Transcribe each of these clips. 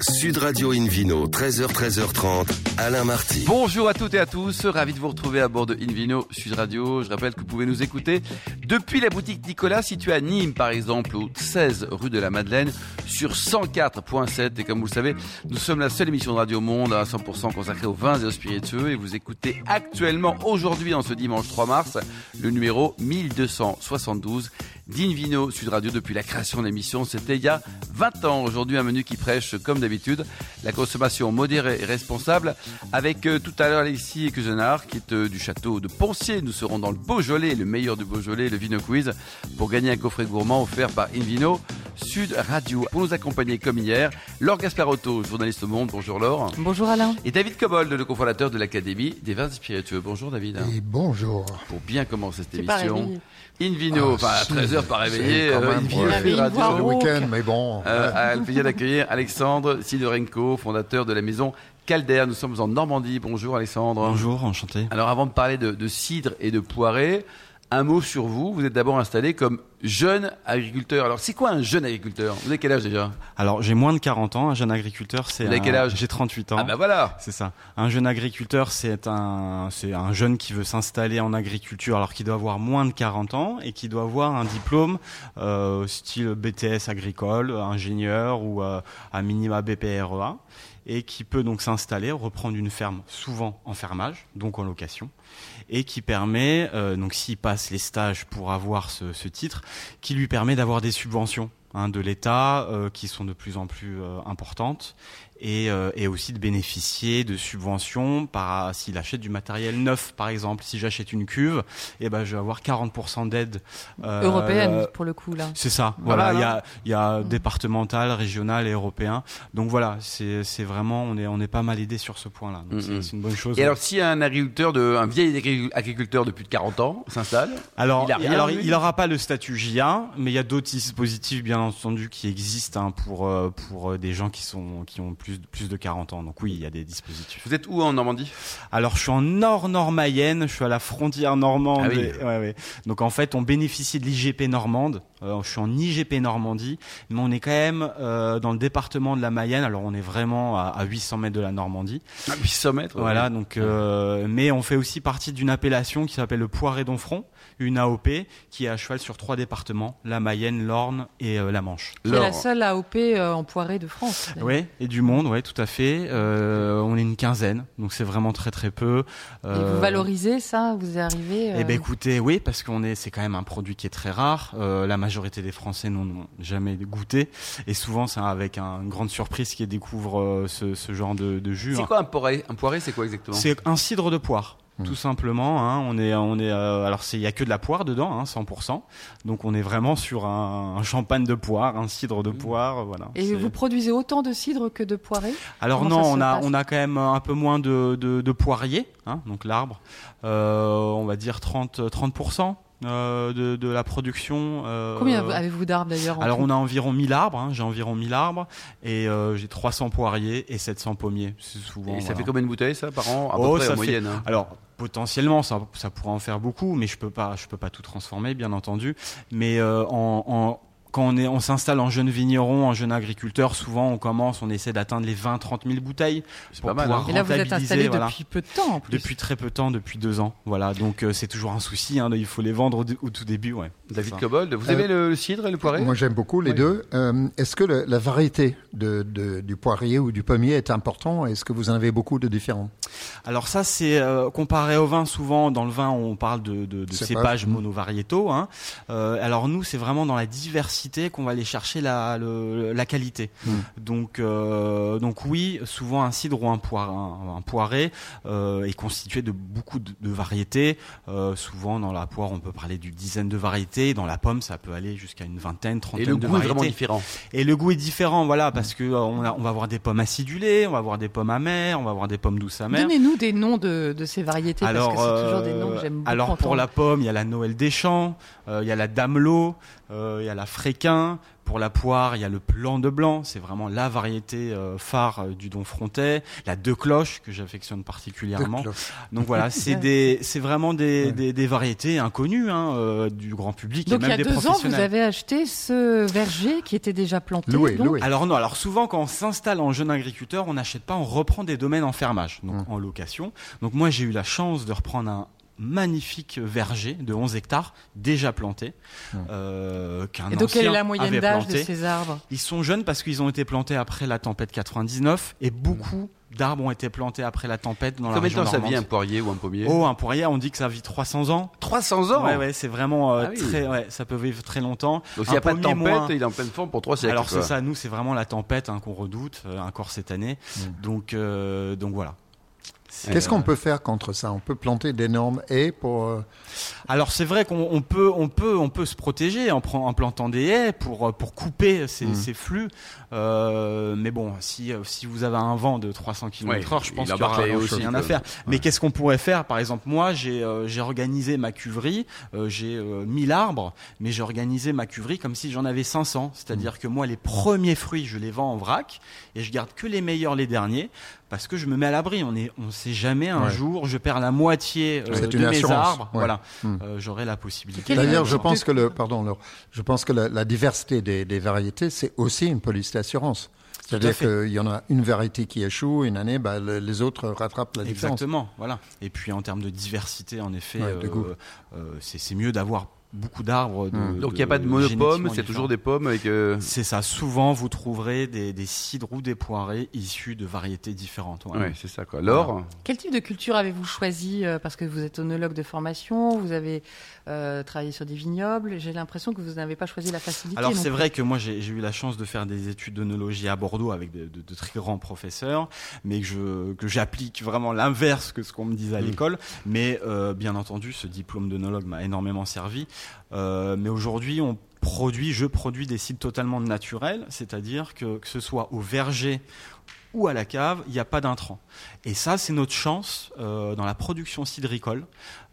Sud Radio Invino, 13h, 13h30, Alain Marty. Bonjour à toutes et à tous, ravi de vous retrouver à bord de Invino Sud Radio. Je rappelle que vous pouvez nous écouter depuis la boutique Nicolas, située à Nîmes par exemple, au 16 rue de la Madeleine, sur 104.7. Et comme vous le savez, nous sommes la seule émission de Radio Monde à 100% consacrée aux vins et aux spiritueux. Et vous écoutez actuellement, aujourd'hui, en ce dimanche 3 mars, le numéro 1272 d'Invino Sud Radio depuis la création de l'émission. C'était il y a 20 ans. Aujourd'hui, un menu qui prêche, comme d'habitude, la consommation modérée et responsable. Avec euh, tout à l'heure Alexis Cusenard, qui est euh, du château de Poncier. Nous serons dans le Beaujolais, le meilleur du Beaujolais, le Vino Quiz, pour gagner un coffret gourmand offert par Invino Sud Radio. Pour nous accompagner comme hier, Laure Gasparotto, journaliste au Monde. Bonjour Laure. Bonjour Alain. Et David Cobold, le cofondateur de l'Académie des vins spiritueux. Bonjour David. Et bonjour. Pour bien commencer cette émission. réveillé. Invino, enfin à si, 13h pas réveillé, quand euh, même, ouais. Mais une Radio. Le week-end, mais bon. Euh, a le plaisir d'accueillir Alexandre Sidorenko, fondateur de la maison Calder. Nous sommes en Normandie. Bonjour Alexandre. Bonjour, enchanté. Alors avant de parler de, de cidre et de poirée, un mot sur vous. Vous êtes d'abord installé comme jeune agriculteur. Alors c'est quoi un jeune agriculteur? Vous avez quel âge déjà? Alors, j'ai moins de 40 ans, un jeune agriculteur, c'est Vous avez un- quel âge? J'ai 38 ans. Ah bah voilà C'est ça. Un jeune agriculteur, c'est un, c'est un jeune qui veut s'installer en agriculture alors qu'il doit avoir moins de 40 ans et qui doit avoir un diplôme euh, style BTS agricole, ingénieur ou euh, à minima BPREA et qui peut donc s'installer, reprendre une ferme souvent en fermage, donc en location, et qui permet, euh, donc s'il passe les stages pour avoir ce, ce titre, qui lui permet d'avoir des subventions hein, de l'État euh, qui sont de plus en plus euh, importantes et, euh, et aussi de bénéficier de subventions par s'il achète du matériel neuf par exemple. Si j'achète une cuve et ben je vais avoir 40% d'aide euh, Européenne euh, pour le coup là. c'est ça. Voilà, voilà il y a il y a départemental régional et européen. Donc voilà c'est c'est vraiment on est on est pas mal aidé sur ce point là c'est- une bonne chose. Et alors si un agriculteur, de, un vieil agri- agriculteur de plus de 40 ans s'installe, Alors, Il a rien, alors il n'aura pas le statut JA, mais il y a d'autres dispositifs, bien entendu, qui existent hein, pour euh, pour euh, des gens qui sont qui ont plus de plus de 40 ans. Donc oui, il y a des dispositifs. vous êtes où en Normandie? Alors, je suis en Nord Nord-Mayenne, je suis à la frontière normande. Ah oui. et- ouais, ouais. Donc en fait, on bénéficie de l'IGP normande. Euh, je suis en IGP Normandie, mais on est quand même euh, dans le département de la Mayenne. Alors on est vraiment à, à 800 mètres de la Normandie. À 800 mètres. Voilà, donc euh, mais on fait aussi partie d'une appellation qui s'appelle le Poiré d'Onfront, une AOP qui est à cheval sur trois départements la Mayenne, l'Orne et la Manche. C'est la seule AOP euh, en poirée de France. Oui, et du monde, ouais, tout à fait. Euh, on est une quinzaine, donc c'est vraiment très très peu. Et Euh, vous valorisez ça Vous arrivez euh, Eh ben écoutez, oui, parce qu'on est, c'est quand même un produit qui est très rare. Euh, la majorité des Français n'en ont jamais goûté, et souvent c'est avec un- une grande surprise qu'ils découvrent euh, ce, ce genre de, de jus. C'est hein. quoi un poiré Un poiré, c'est quoi exactement? C'est un cidre de poire. Mmh. Tout simplement, hein, on est, on est, euh, alors il y a que de la poire dedans, hein, 100%. Donc on est vraiment sur un, un champagne de poire, un cidre de Mmh. poire, voilà. Et vous produisez autant de cidre que de poirée Alors Comment non, on a, on a quand même un peu moins de, de, de poiriers, hein, donc l'arbre. Euh, on va dire 30, 30% euh, de, de la production. euh, Combien avez-vous d'arbres d'ailleurs alors on a environ 1000 arbres, hein, j'ai environ 1000 arbres et euh, j'ai 300 poiriers et 700 pommiers. C'est souvent. Et ça voilà. fait combien de bouteilles ça par an? À Oh, peu près ça en fait- moyenne. hein. Alors potentiellement ça, ça pourrait en faire beaucoup, mais je peux pas, je peux pas tout transformer bien entendu. Mais euh, en, en- quand on est, on s'installe en jeune vigneron, en jeune agriculteur, souvent on commence, on essaie d'atteindre les 20-30 000 bouteilles C'est pour pas mal. pouvoir hein. Et là vous êtes rentabiliser, installé voilà. depuis peu de temps en plus. Depuis très peu de temps, depuis deux ans. Voilà, donc euh, c'est toujours un souci. Hein, il faut les vendre au, au tout début, ouais. David. Cobold, vous Euh, aimez le, le cidre et le poiré Moi, j'aime beaucoup les Oui. deux. Euh, Est-ce que le- la variété de, de- du poirier ou du pommier est important Est-ce que vous en avez beaucoup de différents Alors ça, c'est euh, comparé au vin. Souvent, dans le vin, on parle de, de, de Cépage. cépages Mm. monovariétaux. Hein. Euh, alors nous, c'est vraiment dans la diversité qu'on va aller chercher la, le- la qualité. Mm. Donc, euh, donc oui, souvent un cidre ou un, poire, un, un poiré euh, est constitué de beaucoup de, de variétés. Euh, souvent, dans la poire, on peut parler d'une dizaine de variétés. Dans la pomme, ça peut aller jusqu'à une vingtaine, Et trentaine le de goût est variétés. vraiment différent. Et le goût est différent, voilà, parce que euh, on, a- on va avoir des pommes acidulées, on va avoir des pommes amères, on va avoir des pommes douces amères. Donnez-nous des noms de, de ces variétés parce que c'est toujours des noms que j'aime beaucoup. alors pour entendre. la pomme, il y a la Noël des champs, euh, il y a la Damelot, euh, il y a la Pour la poire, il y a le plan de blanc, c'est vraiment la variété phare du Don Frontais. La deux cloches que j'affectionne particulièrement. Donc voilà, c'est des, c'est vraiment des, des, des, variétés inconnues hein, du grand public donc, et même il y a deux ans, vous avez acheté ce verger qui était déjà planté. Alors non, alors souvent quand on s'installe en jeune agriculteur, on n'achète pas, on reprend des domaines en fermage, donc hum. en location. Donc moi j'ai eu la chance de reprendre un magnifique verger de 11 hectares déjà planté. Euh, Et donc quelle est la moyenne d'âge de ces arbres Ils sont jeunes parce qu'ils ont été plantés après la tempête 99 et beaucoup d'arbres ont été plantés après la tempête dans Combien la région de temps ça vit un poirier ou un pommier Oh, un poirier, on dit que ça vit 300 ans. 300 ans Ouais, ouais, c'est vraiment euh, ah très, ouais, ça peut vivre très longtemps. Donc s'il n'y a pas de tempête, il est en pleine forme pour 3 siècles. Alors c'est ça, nous c'est vraiment la tempête hein, qu'on redoute, euh, encore cette année. Donc, euh, donc voilà. Qu'est-ce qu'on peut faire contre ça? On peut planter d'énormes haies pour. Euh, Alors c'est vrai qu'on peut, on peut, on peut se protéger en, en plantant des haies pour euh, pour couper ces, mmh. ces flux. Euh, mais bon, si si vous avez un vent de 300 km/h, je pense qu'il y aura aussi rien à faire. Mais qu'est-ce qu'on pourrait faire? Par exemple, moi, j'ai j'ai organisé ma cuverie, j'ai 1000 arbres, mais j'ai organisé ma cuverie comme si j'en avais 500. C'est-à-dire mmh. que moi, les premiers fruits, je les vends en vrac et je garde que les meilleurs, les derniers parce que je me mets à l'abri. On est, on sait jamais un jour, je perds la moitié euh, de mes arbres. Voilà, hmm. euh, j'aurai la possibilité. D'ailleurs, je pense que le, pardon, je pense que la, diversité des, variétés, c'est aussi une police d'assurance. C'est-à-dire qu'il y en a une variété qui échoue, une année, bah, les autres rattrapent la différence. Exactement, voilà. Et puis en termes de diversité, en effet, euh, c'est mieux d'avoir beaucoup d'arbres. Hmm. Donc il n'y a pas de monopommes, c'est toujours des pommes avec. Euh, c'est ça. Souvent, vous trouverez des, des, cidres ou des poirées issus de variétés différentes. Oui, c'est ça. Quoi. Laure Quel type de culture avez-vous choisi euh, Parce que vous êtes onologue de formation, vous avez euh, travaillé sur des vignobles. J'ai l'impression que vous n'avez pas choisi la facilité. Alors c'est vrai que moi j'ai eu la chance de faire des études d'onologie à Bordeaux avec de, de, très grands professeurs, mais que je que j'applique vraiment l'inverse que ce qu'on me disait à hmm. l'école. Mais bien entendu, ce diplôme d'onologue m'a énormément servi. Euh, mais aujourd'hui, on produit, je produis des cides totalement naturels, c'est-à-dire que que ce soit au verger ou à la cave, il n'y a pas d'intrants. Et ça, c'est notre chance euh, dans la production cidricole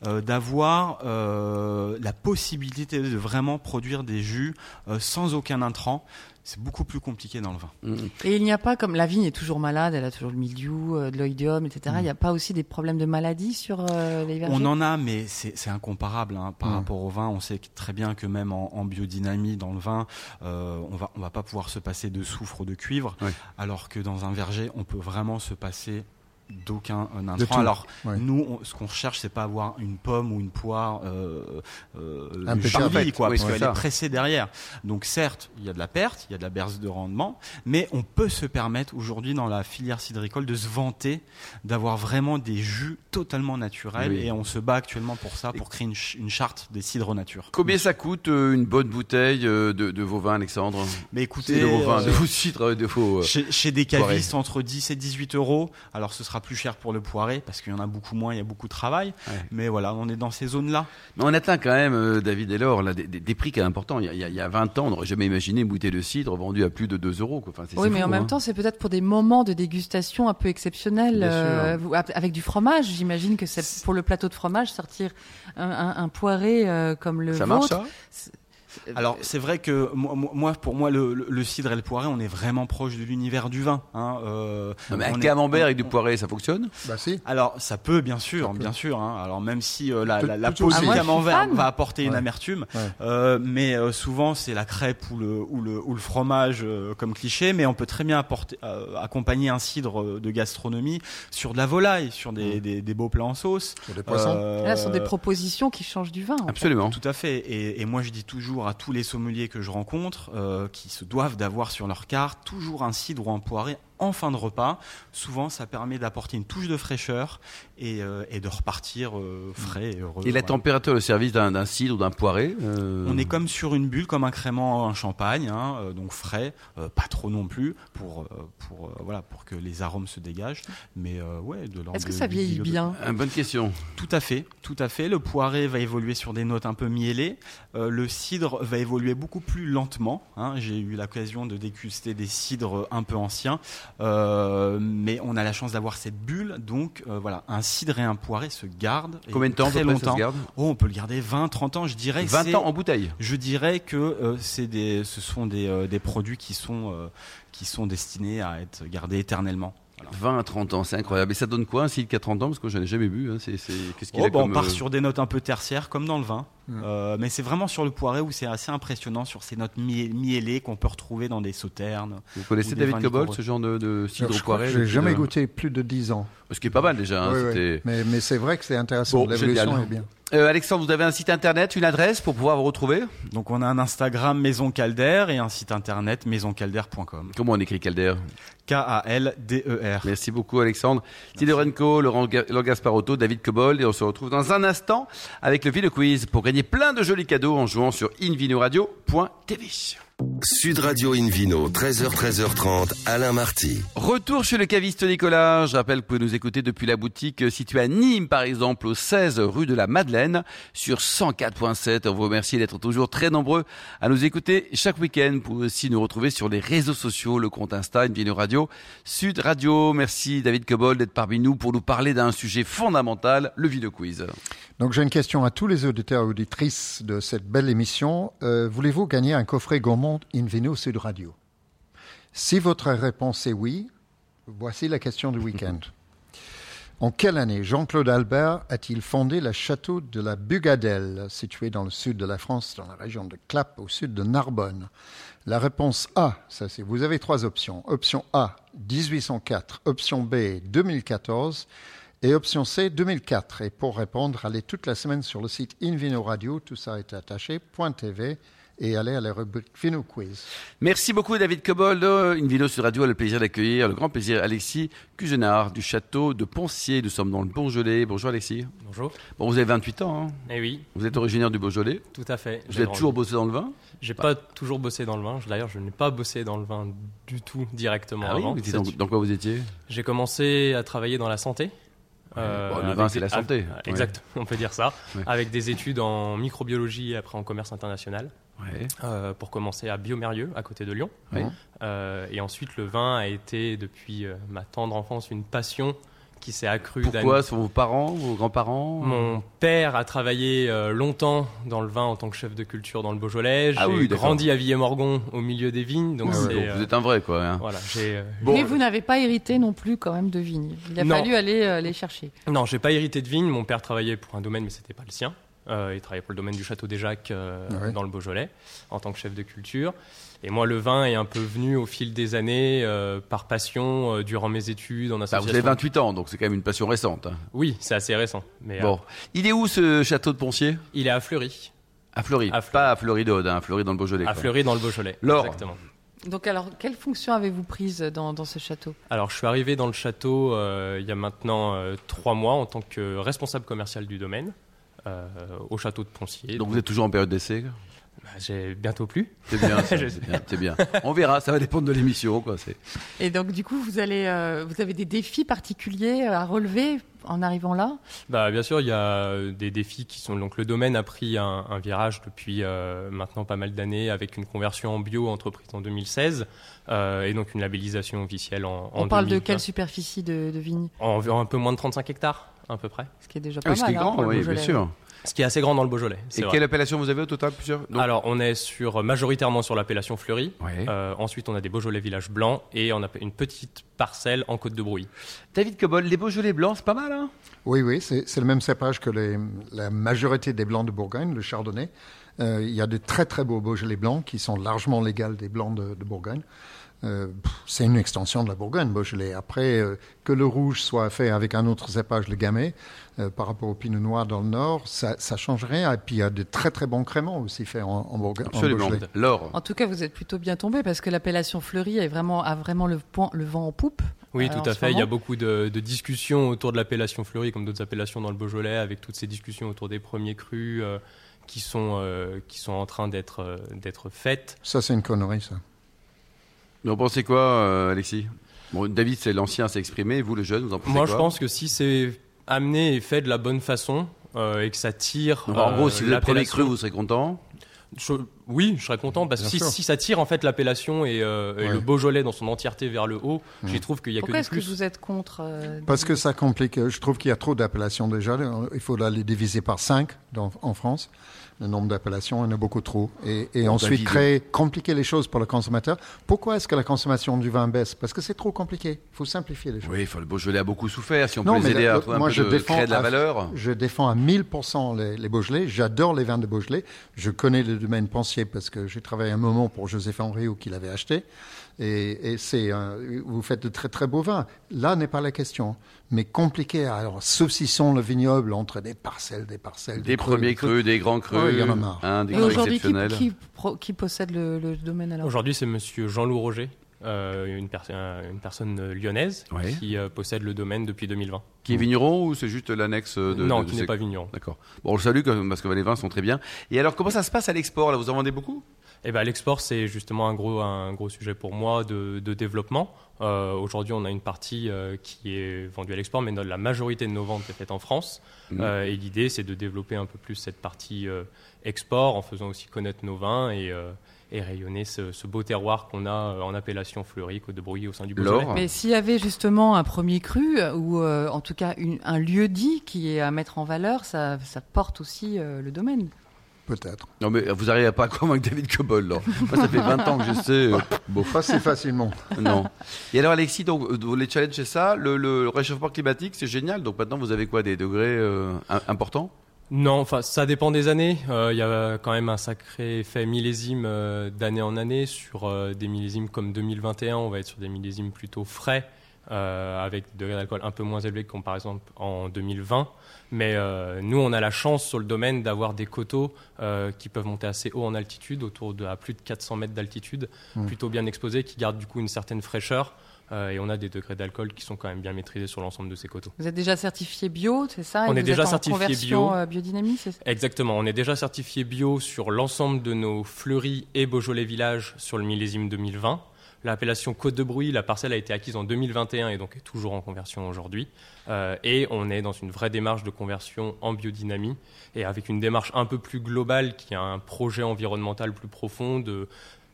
euh, d'avoir euh, la possibilité de vraiment produire des jus euh, sans aucun intrant c'est beaucoup plus compliqué dans le vin. Mm. Et il n'y a pas, comme la vigne est toujours malade, elle a toujours le mildiou, euh, de l'oïdium, etc. Mm. Il n'y a pas aussi des problèmes de maladie sur euh, les vergers? On en a, mais c'est incomparable hein, par mm. rapport au vin. On sait très bien que même en, biodynamie, dans le vin, euh, on va on va pas pouvoir se passer de soufre ou de cuivre, alors que dans un verger, on peut vraiment se passer d'aucun intrant. Alors nous, ce qu'on recherche, c'est pas avoir une pomme ou une poire euh, euh, un peu quoi, parce qu'elle est pressée derrière. Donc certes, il y a de la perte, il y a de la berce de rendement, mais on peut se permettre aujourd'hui dans la filière cidricole de se vanter d'avoir vraiment des jus totalement naturels, et on se bat actuellement pour ça, pour créer une, charte des cidres nature. Combien ça coûte euh, une bonne bouteille euh, de, de, vos vins, Alexandre? Mais écoutez, de vos vins, de vos cidres, de vos chez, chez des cavistes entre 10 et 18 euros. Alors ce sera plus cher pour le poiré parce qu'il y en a beaucoup moins, il y a beaucoup de travail. Mais voilà, on est dans ces zones-là. Mais on atteint quand même, euh, David et là, des, des, prix qui sont importants. Il y, a, il y, a, 20 ans, on n'aurait jamais imaginé une bouteille de cidre vendue à plus de 2 euros. Enfin, oui, mais en même hein. temps, c'est peut-être pour des moments de dégustation un peu exceptionnels. Euh, avec du fromage, j'imagine que c'est pour le plateau de fromage, sortir un, un, un poiré euh, comme le ça vôtre. Marche, ça alors c'est vrai que moi, pour moi, le, cidre et le poiré, on est vraiment proche de l'univers du vin. Hein. Euh, mais un camembert avec du poiré, ça fonctionne? Bah si. Alors ça peut, bien sûr, bien sûr. Hein. Alors même si euh, la, la, peau du camembert va apporter une amertume, euh, mais souvent c'est la crêpe ou le ou le, ou le fromage comme cliché, mais on peut très bien apporter, accompagner un cidre de gastronomie sur de la volaille, sur des, des, beaux plats en sauce, sur des poissons. Là, ce sont des propositions qui changent du vin. Absolument. Tout à fait. Et, et moi je dis toujours à tous les sommeliers que je rencontre euh, qui se doivent d'avoir sur leur carte toujours un cidre ou un poiré en fin de repas. Souvent, ça permet d'apporter une touche de fraîcheur et, euh, et de repartir euh, frais et heureux. Et la température au service d'un cidre ou d'un poiré euh, On est comme sur une bulle, comme un crément un champagne, hein, donc frais, pas trop non plus, pour, pour, voilà, pour que les arômes se dégagent. Mais ouais, de Est-ce que ça vieillit bien Une bonne question. Tout à fait, tout à fait. Le poiré va évoluer sur des notes un peu mielées. le cidre va évoluer beaucoup plus lentement. Hein. J'ai eu l'occasion de déguster des cidres un peu anciens. Mais on a la chance d'avoir cette bulle, donc voilà, un cidre et un poiré se gardent. Combien de temps très longtemps se garde oh, On peut le garder 20, 30 ans, je dirais. 20 ans en bouteille Je dirais que c'est des, ce sont des, des produits qui sont, qui sont destinés à être gardés éternellement. 20 à 30 ans, c'est incroyable. Et ça donne quoi un cidre qui a 30 ans? Parce que je n'en ai jamais bu. Hein. C'est, qu'est-ce qu'il oh, bah, On part euh, sur des notes un peu tertiaires, comme dans le vin. Euh, mais c'est vraiment sur le poiré où c'est assez impressionnant sur ces notes miellées qu'on peut retrouver dans des sauternes. Vous connaissez David Cobol, ce genre de, de cidre poiré Je n'ai jamais goûté plus de 10 ans. Ce qui est pas mal déjà. Hein, mais, mais c'est vrai que c'est intéressant. L'évolution est bien. Euh, Alexandre, vous avez un site internet, une adresse pour pouvoir vous retrouver? Donc on a un Instagram Maison Calder et un site internet maisoncalder.com. Comment on écrit Calder? K-A-L-D-E-R. Merci beaucoup Alexandre. Tidorenko, Laurent, Laurent Gasparotto, David Cobold et on se retrouve dans un instant avec le Ville Quiz pour gagner plein de jolis cadeaux en jouant sur invinoradio.tv. Sud Radio Invino, 13h, 13h30, Alain Marty. Retour chez le caviste Nicolas. Je rappelle que vous pouvez nous écouter depuis la boutique située à Nîmes, par exemple, au 16 rue de la Madeleine, sur 104.7. On vous remercie d'être toujours très nombreux à nous écouter chaque week-end. Vous pouvez aussi nous retrouver sur les réseaux sociaux, le compte Insta, Invino Radio, Sud Radio. Merci David Cobol d'être parmi nous pour nous parler d'un sujet fondamental, le vidéo quiz. Donc j'ai une question à tous les auditeurs et auditrices de cette belle émission. Euh, voulez-vous gagner un coffret gourmand Invino Sud Radio Si votre réponse est oui, voici la question du week-end. En quelle année Jean-Claude Albert a-t-il fondé le château de la Bugadelle, situé dans le sud de la France, dans la région de Clap, au sud de Narbonne? La réponse A, ça c'est, vous avez trois options. Option A, 1804. Option B, 2014. Et option C, 2004. Et pour répondre, allez toute la semaine sur le site Invino Radio, tout ça est attaché, .tv et allez à la rubrique Vino Quiz. Merci beaucoup David Cobold. Invino sur Radio a le plaisir d'accueillir, le grand plaisir, Alexis Cugenard du château de Poncier. Nous sommes dans le Beaujolais. Bonjour Alexis. Bonjour. Bon, vous avez 28 ans. Hein eh oui. Vous êtes originaire du Beaujolais. Tout à fait. Vous avez toujours bossé dans le vin? J'ai pas toujours bossé dans le vin. D'ailleurs, je n'ai pas bossé dans le vin du tout directement ah avant. Oui, dans, dans quoi vous étiez? J'ai commencé à travailler dans la santé. Euh, le vin, c'est la santé. exact, on peut dire ça. Avec des études en microbiologie et après en commerce international. Euh, pour commencer à Biomérieux, à côté de Lyon. Euh, et ensuite, le vin a été, depuis ma tendre enfance, une passion qui s'est accru. Pourquoi Sont vos parents, vos grands-parents Mon père a travaillé euh, longtemps dans le vin en tant que chef de culture dans le Beaujolais. Ah j'ai grandi à Villers-Morgon au milieu des vignes. Donc, ah vous êtes un vrai, quoi. Hein. Voilà, euh, Mais vous n'avez pas hérité non plus quand même de vignes. Il a fallu aller euh, les chercher. Non, j'ai pas hérité de vignes. Mon père travaillait pour un domaine, mais c'était pas le sien. Il travaillait pour le domaine du château des Jacques ah dans le Beaujolais en tant que chef de culture. Et moi, le vin est un peu venu au fil des années, euh, par passion, euh, durant mes études, en association. Bah, vous avez 28 ans, donc c'est quand même une passion récente. Hein. Oui, c'est assez récent. Mais, bon. Euh, il est où ce château de Poncier? Il est à Fleury. À Fleury, pas à Fleury-d'Aude, hein, à Fleury dans le Beaujolais. À Fleury dans le Beaujolais, Laure. exactement. Donc alors, quelle fonction avez-vous prise dans, dans, ce château? Alors, je suis arrivé dans le château il y a maintenant trois mois en tant que responsable commercial du domaine au château de Poncier. Donc, vous êtes toujours en période d'essai bah, j'ai bientôt plus. C'est bien, c'est bien, On verra, ça va dépendre de l'émission. Quoi, Et donc, du coup, vous, allez, euh, vous avez des défis particuliers à relever en arrivant là? Bah, Bien sûr, il y a des défis qui sont. Donc, le domaine a pris un, virage depuis euh, maintenant pas mal d'années avec une conversion en bio entreprise en 2016 euh, et donc une labellisation officielle en, On parle de quelle superficie de, de vignes Environ un peu moins de 35 hectares, à peu près. Ce qui est déjà ah pas mal. Ce qui est hein, grand, oui, bien sûr. Ce qui est assez grand dans le Beaujolais. Et quelle appellation vous avez au total plusieurs Alors, on est sur, majoritairement sur l'appellation Fleury. Euh, ensuite, on a des Beaujolais villages blancs et on a une petite parcelle en Côte de Brouille. David Cobol, les Beaujolais blancs, c'est pas mal, hein? Oui, oui, c'est le même cépage que les, la majorité des blancs de Bourgogne, le Chardonnay. Euh, il y a de très très beaux Beaujolais blancs qui sont largement légaux des blancs de, de Bourgogne. Euh, c'est une extension de la Bourgogne, Beaujolais. Après, euh, que le rouge soit fait avec un autre cépage, le gamay, euh, par rapport au pinot noir dans le nord, ça, ça change rien. Et puis, il y a de très très bons créments aussi faits en, en Bourgogne. Absolument. L'or. En tout cas, vous êtes plutôt bien tombé parce que l'appellation fleurie est vraiment, a vraiment le, point, le vent en poupe. Oui, tout à fait. Il y a beaucoup de, de discussions autour de l'appellation fleurie, comme d'autres appellations dans le Beaujolais, avec toutes ces discussions autour des premiers crus qui, sont, qui sont en train d'être d'être faites. Ça, c'est une connerie, ça. Mais vous pensez quoi, euh, Alexis? Bon, David, c'est l'ancien, s'est exprimé. Vous, le jeune, vous en pensez Moi, quoi je pense que si c'est amené et fait de la bonne façon euh, et que ça tire. en gros, si vous êtes premier cru, vous serez content? Oui, je serais content parce que si, ça tire en fait l'appellation et, le Beaujolais dans son entièreté vers le haut, j'y trouve qu'il y a que. Pourquoi est-ce que vous êtes contre Parce que ça complique. Je trouve qu'il y a trop d'appellations déjà. Il faut les diviser par 5 en France le nombre d'appellations, il y en a beaucoup trop. Et, ensuite, créer, compliquer les choses pour le consommateur. Pourquoi est-ce que la consommation du vin baisse? Parce que c'est trop compliqué. Il faut simplifier les choses. Oui, le Beaujolais a beaucoup souffert. Si on peut les aider à un peu de, créer de la valeur. Je défends à 1000% les, les Beaujolais. J'adore les vins de Beaujolais. Je connais le domaine Pensier parce que j'ai travaillé un moment pour Joseph Henry qui l'avait acheté. Et, c'est, vous faites de très très beaux vins. Là n'est pas la question, mais compliqué. Alors saucissons le vignoble entre des parcelles, des parcelles, des, premiers crus, des grands crus. il y en a marre. Hein, et aujourd'hui, qui, qui, possède le, domaine alors? Aujourd'hui, c'est Monsieur Jean-Loup Roger. Euh, une, une, personne lyonnaise qui euh, possède le domaine depuis 2020. Qui est vigneron ou c'est juste l'annexe de Non, qui n'est pas vigneron. D'accord. Bon, on le salue parce que les vins sont très bien. Et alors, comment ça se passe à l'export? Là, vous en vendez beaucoup? Eh ben, l'export, c'est justement un gros, un gros sujet pour moi de, développement. Euh, aujourd'hui, on a une partie euh, qui est vendue à l'export, mais la majorité de nos ventes est faite en France. Mmh. Euh, et l'idée, c'est de développer un peu plus cette partie export en faisant aussi connaître nos vins et, et rayonner ce, beau terroir qu'on a en appellation fleurie, Côte de Brouilly au sein du Beaujolais. Mais s'il y avait justement un premier cru, ou en tout cas un lieu dit qui est à mettre en valeur, ça, ça porte aussi le domaine. Peut-être. Non, mais vous n'arrivez pas à convaincre David Cobol, là. Moi, ça fait 20 ans que je sais. Euh, bon. Pas si facilement. Non. Et alors, Alexis, donc, les challengez ça? Le, réchauffement climatique, c'est génial. Donc maintenant, vous avez quoi Des degrés euh, importants? Non, enfin ça dépend des années. Euh, il y a quand même un sacré effet millésime d'année en année sur des millésimes comme 2021. On va être sur des millésimes plutôt frais euh, avec des degrés d'alcool un peu moins élevés que par exemple en 2020. Mais euh, nous, on a la chance sur le domaine d'avoir des coteaux euh, qui peuvent monter assez haut en altitude, autour de à plus de 400 mètres d'altitude, mmh. plutôt bien exposés, qui gardent du coup une certaine fraîcheur. Et on a des degrés d'alcool qui sont quand même bien maîtrisés sur l'ensemble de ces coteaux. Vous êtes déjà certifié bio, c'est ça? On est déjà certifié bio. biodynamie, Exactement. On est déjà certifié bio sur l'ensemble de nos fleuris et Beaujolais villages sur le millésime 2020. L'appellation Côte de Bruy, la parcelle a été acquise en 2021 et donc est toujours en conversion aujourd'hui. Euh, et on est dans une vraie démarche de conversion en biodynamie et avec une démarche un peu plus globale qui a un projet environnemental plus profond de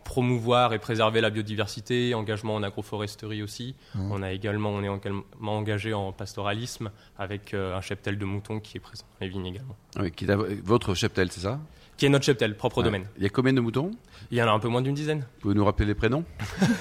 promouvoir et préserver la biodiversité, engagement en agroforesterie aussi. Mmh. On a également, on est engagé en pastoralisme avec euh, un cheptel de moutons qui est présent dans les vignes également. Oui, qui est votre cheptel, c'est ça? Qui est notre cheptel, propre domaine. Il y a combien de moutons? Il y en a un peu moins d'une dizaine. Vous pouvez nous rappeler les prénoms?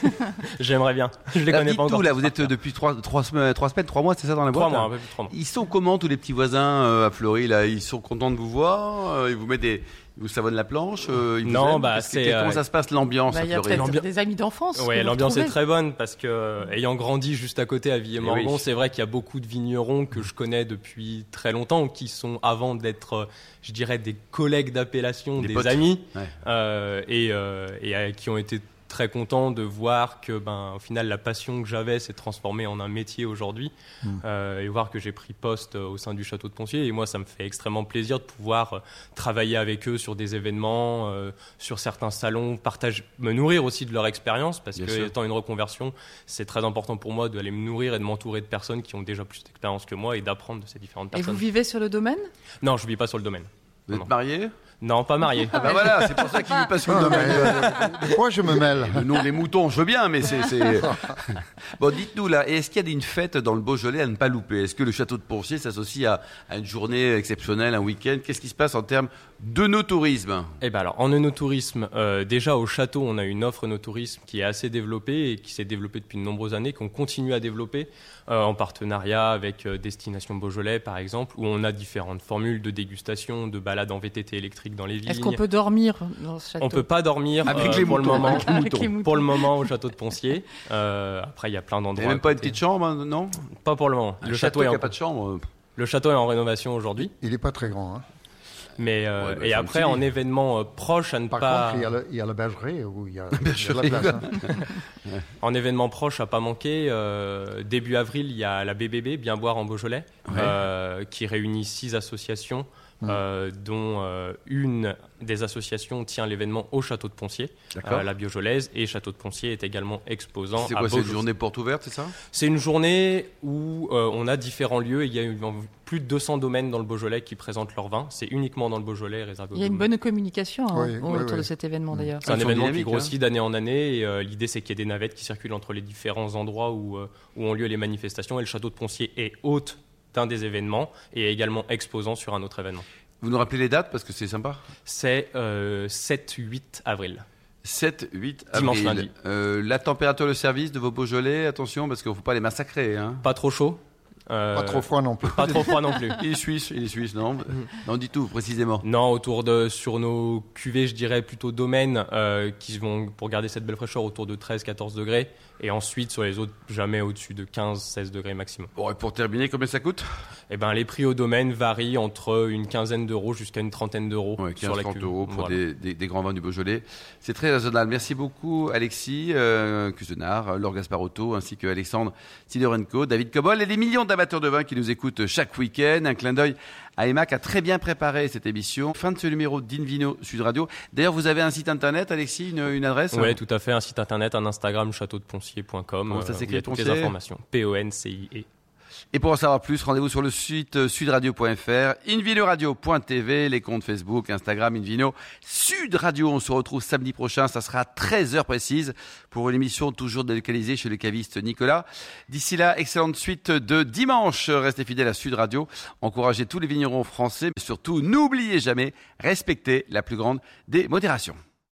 J'aimerais bien. Je les connais pas encore. là, vous êtes depuis trois, trois, semaines, trois semaines, trois mois, c'est ça dans la boîte Trois mois, un peu plus de trois mois. Ils sont comment tous les petits voisins euh, à Fleury là? Ils sont contents de vous voir? Euh, Ils vous mettent des, vous savonnent la planche euh, Non, bah c'est comment ça se passe l'ambiance bah, Il y a des amis d'enfance. Oui, l'ambiance est très bonne parce que ayant grandi juste à côté à Villemorgon, c'est vrai qu'il y a beaucoup de vignerons que je connais depuis très longtemps qui sont avant d'être, je dirais, des collègues d'appellation, des, amis, euh, et, euh, et qui ont été très content de voir que, ben, au final, la passion que j'avais s'est transformée en un métier aujourd'hui, hmm. euh, et voir que j'ai pris poste au sein du château de Poncier. Et moi, ça me fait extrêmement plaisir de pouvoir euh, travailler avec eux sur des événements, euh, sur certains salons, partage, me nourrir aussi de leur expérience, parce que étant une reconversion, c'est très important pour moi d'aller me nourrir et de m'entourer de personnes qui ont déjà plus d'expérience que moi et d'apprendre de ces différentes personnes. Et vous vivez sur le domaine? Non, je ne vis pas sur le domaine. Vous êtes marié? Non, pas marié. Ah bah voilà, c'est pour ça qu'il passe le domaine. Pourquoi je me mêle Non, les moutons, je veux bien, mais c'est. bon, dites-nous là, est-ce qu'il y a une fête dans le Beaujolais à ne pas louper? Est-ce que le château de Poncier s'associe à, une journée exceptionnelle, un week-end? Qu'est-ce qui se passe en termes de nos tourisme Eh ben alors, en no tourisme, euh, déjà au château, on a une offre no tourisme qui est assez développée et qui s'est développée depuis de nombreuses années, qu'on continue à développer euh, en partenariat avec euh, Destination Beaujolais, par exemple, où on a différentes formules de dégustation, de balades en VTT électrique dans les Est-ce qu'on peut dormir dans ce château On peut pas dormir avec les pour le moment. Pour le moment au château de Poncier. Euh, après, il y a plein d'endroits. Il n'y a même pas une petite chambre, hein, non? Pas pour le moment. le château, il n'y a pas de chambre. Le château est en rénovation aujourd'hui. Il n'est pas très grand. Hein. Mais euh, et après, en événement euh, proche à ne pas. Par contre, il y a, le, il y a la bergerie où il y a, la place. Hein. en événement proche à pas manquer, début avril, il y a la BBB, Bien Boire en Beaujolais, qui réunit six associations mmh. dont une des associations tient l'événement au château de Poncier, la Biojolaise, et château de Poncier est également exposant. C'est quoi, c'est une journée porte ouverte, c'est ça? C'est une journée où on a différents lieux. Il y a plus de 200 domaines dans le Beaujolais qui présentent leur vin. C'est uniquement dans le Beaujolais réservé Il y a une bonne communication hein, autour de cet événement d'ailleurs. C'est un événement qui grossit hein. d'année en année. Et l'idée, c'est qu'il y ait des navettes qui circulent entre les différents endroits où, où ont lieu les manifestations. Et le château de Poncier est hôte d'un des événements et également exposant sur un autre événement. Vous nous rappelez les dates parce que c'est sympa? C'est 7-8 avril. 7, 8 avril. Dimanche lundi. Euh, la température de service de vos Beaujolais, attention parce qu'il ne faut pas les massacrer. Hein. Pas trop chaud? Pas trop froid non plus. Pas trop froid non plus. il est suisse, il est suisse, non? Non, dit tout précisément. Non, autour de sur nos cuvées, je dirais plutôt domaines euh, qui vont pour garder cette belle fraîcheur autour de 13-14 degrés. Et ensuite, sur les autres, jamais au-dessus de 15-16 degrés maximum. Bon, et pour terminer, combien ça coûte? Eh ben, les prix au domaine varient entre une quinzaine d'euros jusqu'à une trentaine d'euros ouais, 15, 30 euros pour des, des, grands vins du Beaujolais. C'est très raisonnable. Merci beaucoup, Alexis euh, Cusenard, Laure Gasparotto, ainsi que Alexandre Sidorenko, David Cobol et les millions d'amateurs de vin qui nous écoutent chaque week-end. Un clin d'œil qui a très bien préparé cette émission. Fin de ce numéro d'Invino Sud Radio. D'ailleurs, vous avez un site internet, Alexis, une, adresse Oui, tout à fait. Un site internet, un Instagram, châteaudeponcier.com. Comment ça euh, s'écrit toutes les informations. P-O-N-C-I-E. Et pour en savoir plus, rendez-vous sur le site euh, sudradio.fr, invinoradio.tv, les comptes Facebook, Instagram, Invino, Sud Radio. On se retrouve samedi prochain, ça sera 13h précise pour une émission toujours délocalisée chez le caviste Nicolas. D'ici là, excellente suite de dimanche. Restez fidèles à Sud Radio. Encouragez tous les vignerons français, mais surtout, n'oubliez jamais, respectez la plus grande des modérations.